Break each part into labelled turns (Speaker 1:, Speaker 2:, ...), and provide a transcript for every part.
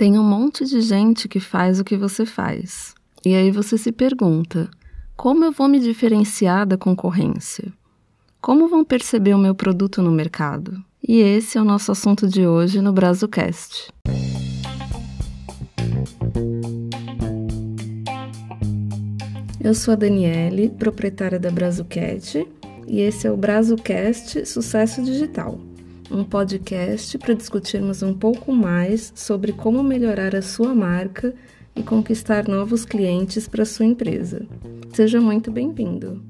Speaker 1: Tem um monte de gente que faz o que você faz. E aí você se pergunta: como eu vou me diferenciar da concorrência? Como vão perceber o meu produto no mercado? E esse é o nosso assunto de hoje no Brazucast. Eu sou a Daniele, proprietária da Brazucat, e esse é o Brazucast Sucesso Digital um podcast para discutirmos um pouco mais sobre como melhorar a sua marca e conquistar novos clientes para sua empresa. Seja muito bem-vindo!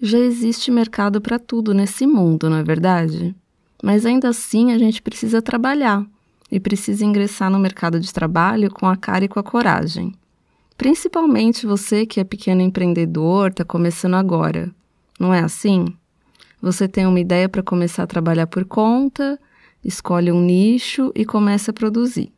Speaker 1: Já existe mercado para tudo nesse mundo, não é verdade? Mas ainda assim a gente precisa trabalhar e precisa ingressar no mercado de trabalho com a cara e com a coragem. Principalmente você que é pequeno empreendedor, está começando agora. Não é assim? Você tem uma ideia para começar a trabalhar por conta, escolhe um nicho e começa a produzir.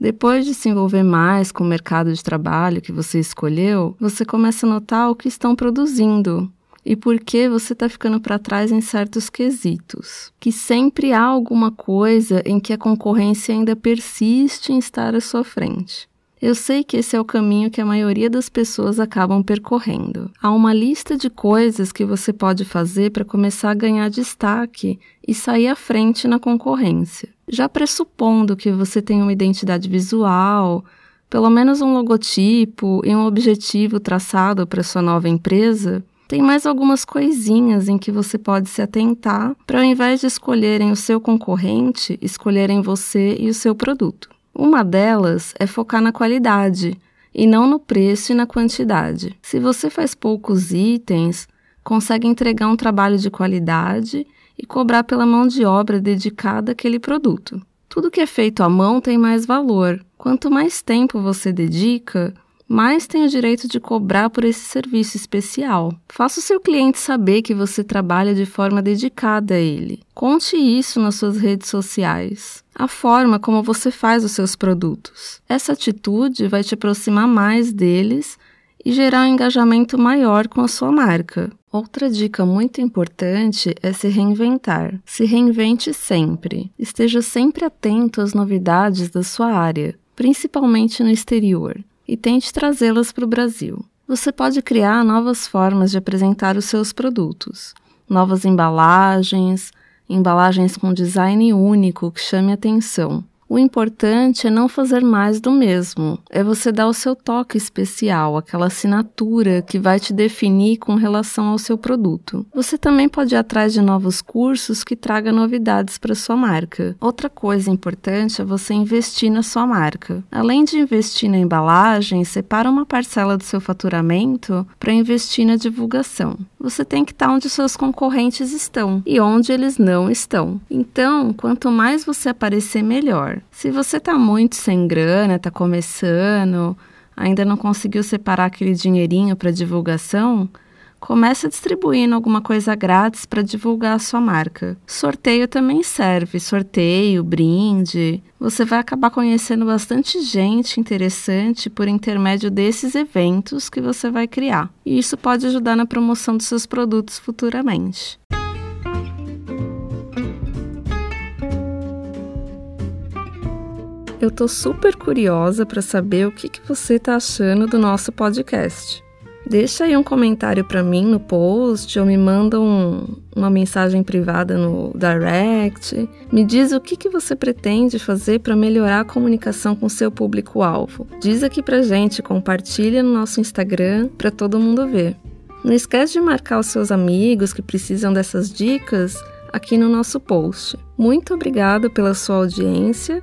Speaker 1: Depois de se envolver mais com o mercado de trabalho que você escolheu, você começa a notar o que estão produzindo e por que você está ficando para trás em certos quesitos. Que sempre há alguma coisa em que a concorrência ainda persiste em estar à sua frente. Eu sei que esse é o caminho que a maioria das pessoas acabam percorrendo. Há uma lista de coisas que você pode fazer para começar a ganhar destaque e sair à frente na concorrência. Já pressupondo que você tem uma identidade visual, pelo menos um logotipo e um objetivo traçado para sua nova empresa, tem mais algumas coisinhas em que você pode se atentar para, ao invés de escolherem o seu concorrente, escolherem você e o seu produto. Uma delas é focar na qualidade e não no preço e na quantidade. Se você faz poucos itens, consegue entregar um trabalho de qualidade e cobrar pela mão de obra dedicada àquele produto. Tudo que é feito à mão tem mais valor. Quanto mais tempo você dedica, mais tem o direito de cobrar por esse serviço especial. Faça o seu cliente saber que você trabalha de forma dedicada a ele. Conte isso nas suas redes sociais. A forma como você faz os seus produtos. Essa atitude vai te aproximar mais deles e gerar um engajamento maior com a sua marca. Outra dica muito importante é se reinventar. Se reinvente sempre. Esteja sempre atento às novidades da sua área, principalmente no exterior e tente trazê-las para o Brasil. Você pode criar novas formas de apresentar os seus produtos, novas embalagens, embalagens com design único que chame atenção, o importante é não fazer mais do mesmo, é você dar o seu toque especial, aquela assinatura que vai te definir com relação ao seu produto. Você também pode ir atrás de novos cursos que tragam novidades para sua marca. Outra coisa importante é você investir na sua marca. Além de investir na embalagem, separa uma parcela do seu faturamento para investir na divulgação. Você tem que estar onde seus concorrentes estão e onde eles não estão. Então, quanto mais você aparecer, melhor. Se você está muito sem grana, está começando, ainda não conseguiu separar aquele dinheirinho para divulgação, comece distribuindo alguma coisa grátis para divulgar a sua marca. Sorteio também serve, sorteio, brinde. Você vai acabar conhecendo bastante gente interessante por intermédio desses eventos que você vai criar. E isso pode ajudar na promoção dos seus produtos futuramente. Eu tô super curiosa para saber o que, que você tá achando do nosso podcast. Deixa aí um comentário para mim no post ou me manda um, uma mensagem privada no direct. Me diz o que, que você pretende fazer para melhorar a comunicação com seu público-alvo. Diz aqui pra gente, compartilha no nosso Instagram para todo mundo ver. Não esquece de marcar os seus amigos que precisam dessas dicas aqui no nosso post. Muito obrigada pela sua audiência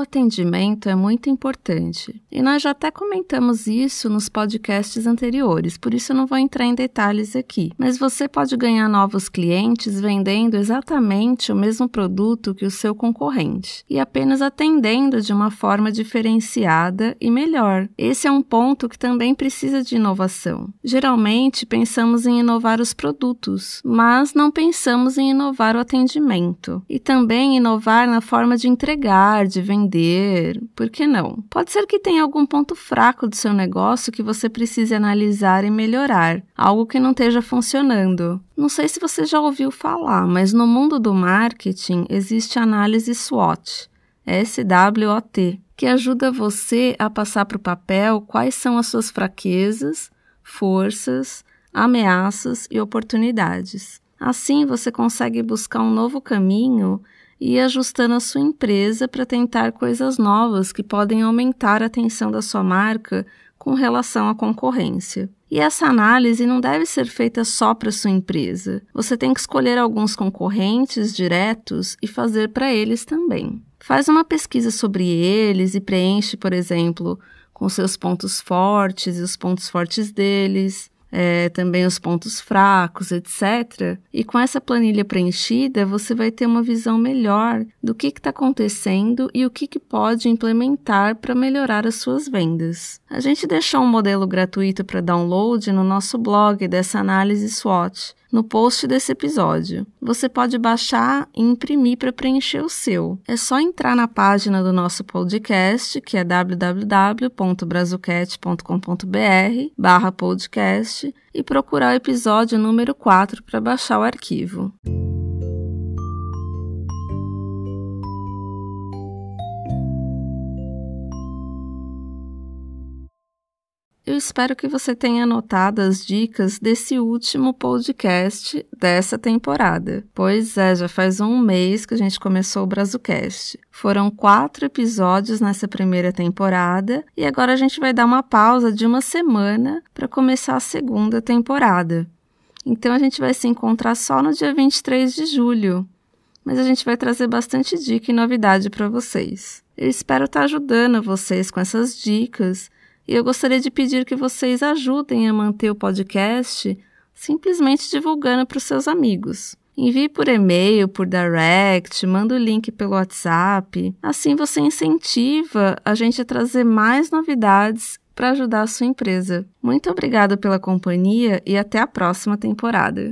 Speaker 1: O atendimento é muito importante e nós já até comentamos isso nos podcasts anteriores, por isso eu não vou entrar em detalhes aqui. Mas você pode ganhar novos clientes vendendo exatamente o mesmo produto que o seu concorrente e apenas atendendo de uma forma diferenciada e melhor. Esse é um ponto que também precisa de inovação. Geralmente pensamos em inovar os produtos, mas não pensamos em inovar o atendimento e também inovar na forma de entregar, de vender vender, por que não? Pode ser que tenha algum ponto fraco do seu negócio que você precise analisar e melhorar, algo que não esteja funcionando. Não sei se você já ouviu falar, mas no mundo do marketing existe a análise SWOT, SWOT, que ajuda você a passar para o papel quais são as suas fraquezas, forças, ameaças e oportunidades. Assim, você consegue buscar um novo caminho e ajustando a sua empresa para tentar coisas novas que podem aumentar a atenção da sua marca com relação à concorrência. E essa análise não deve ser feita só para sua empresa. Você tem que escolher alguns concorrentes diretos e fazer para eles também. Faz uma pesquisa sobre eles e preenche, por exemplo, com seus pontos fortes e os pontos fortes deles é, também os pontos fracos, etc. E com essa planilha preenchida, você vai ter uma visão melhor do que está acontecendo e o que, que pode implementar para melhorar as suas vendas. A gente deixou um modelo gratuito para download no nosso blog dessa análise SWOT no post desse episódio. Você pode baixar e imprimir para preencher o seu. É só entrar na página do nosso podcast, que é www.brazucat.com.br podcast e procurar o episódio número 4 para baixar o arquivo. Espero que você tenha anotado as dicas desse último podcast dessa temporada. Pois é, já faz um mês que a gente começou o Brazucast. Foram quatro episódios nessa primeira temporada e agora a gente vai dar uma pausa de uma semana para começar a segunda temporada. Então a gente vai se encontrar só no dia 23 de julho, mas a gente vai trazer bastante dica e novidade para vocês. Eu espero estar ajudando vocês com essas dicas e eu gostaria de pedir que vocês ajudem a manter o podcast simplesmente divulgando para os seus amigos. Envie por e-mail, por direct, manda o link pelo WhatsApp. Assim você incentiva a gente a trazer mais novidades para ajudar a sua empresa. Muito obrigada pela companhia e até a próxima temporada.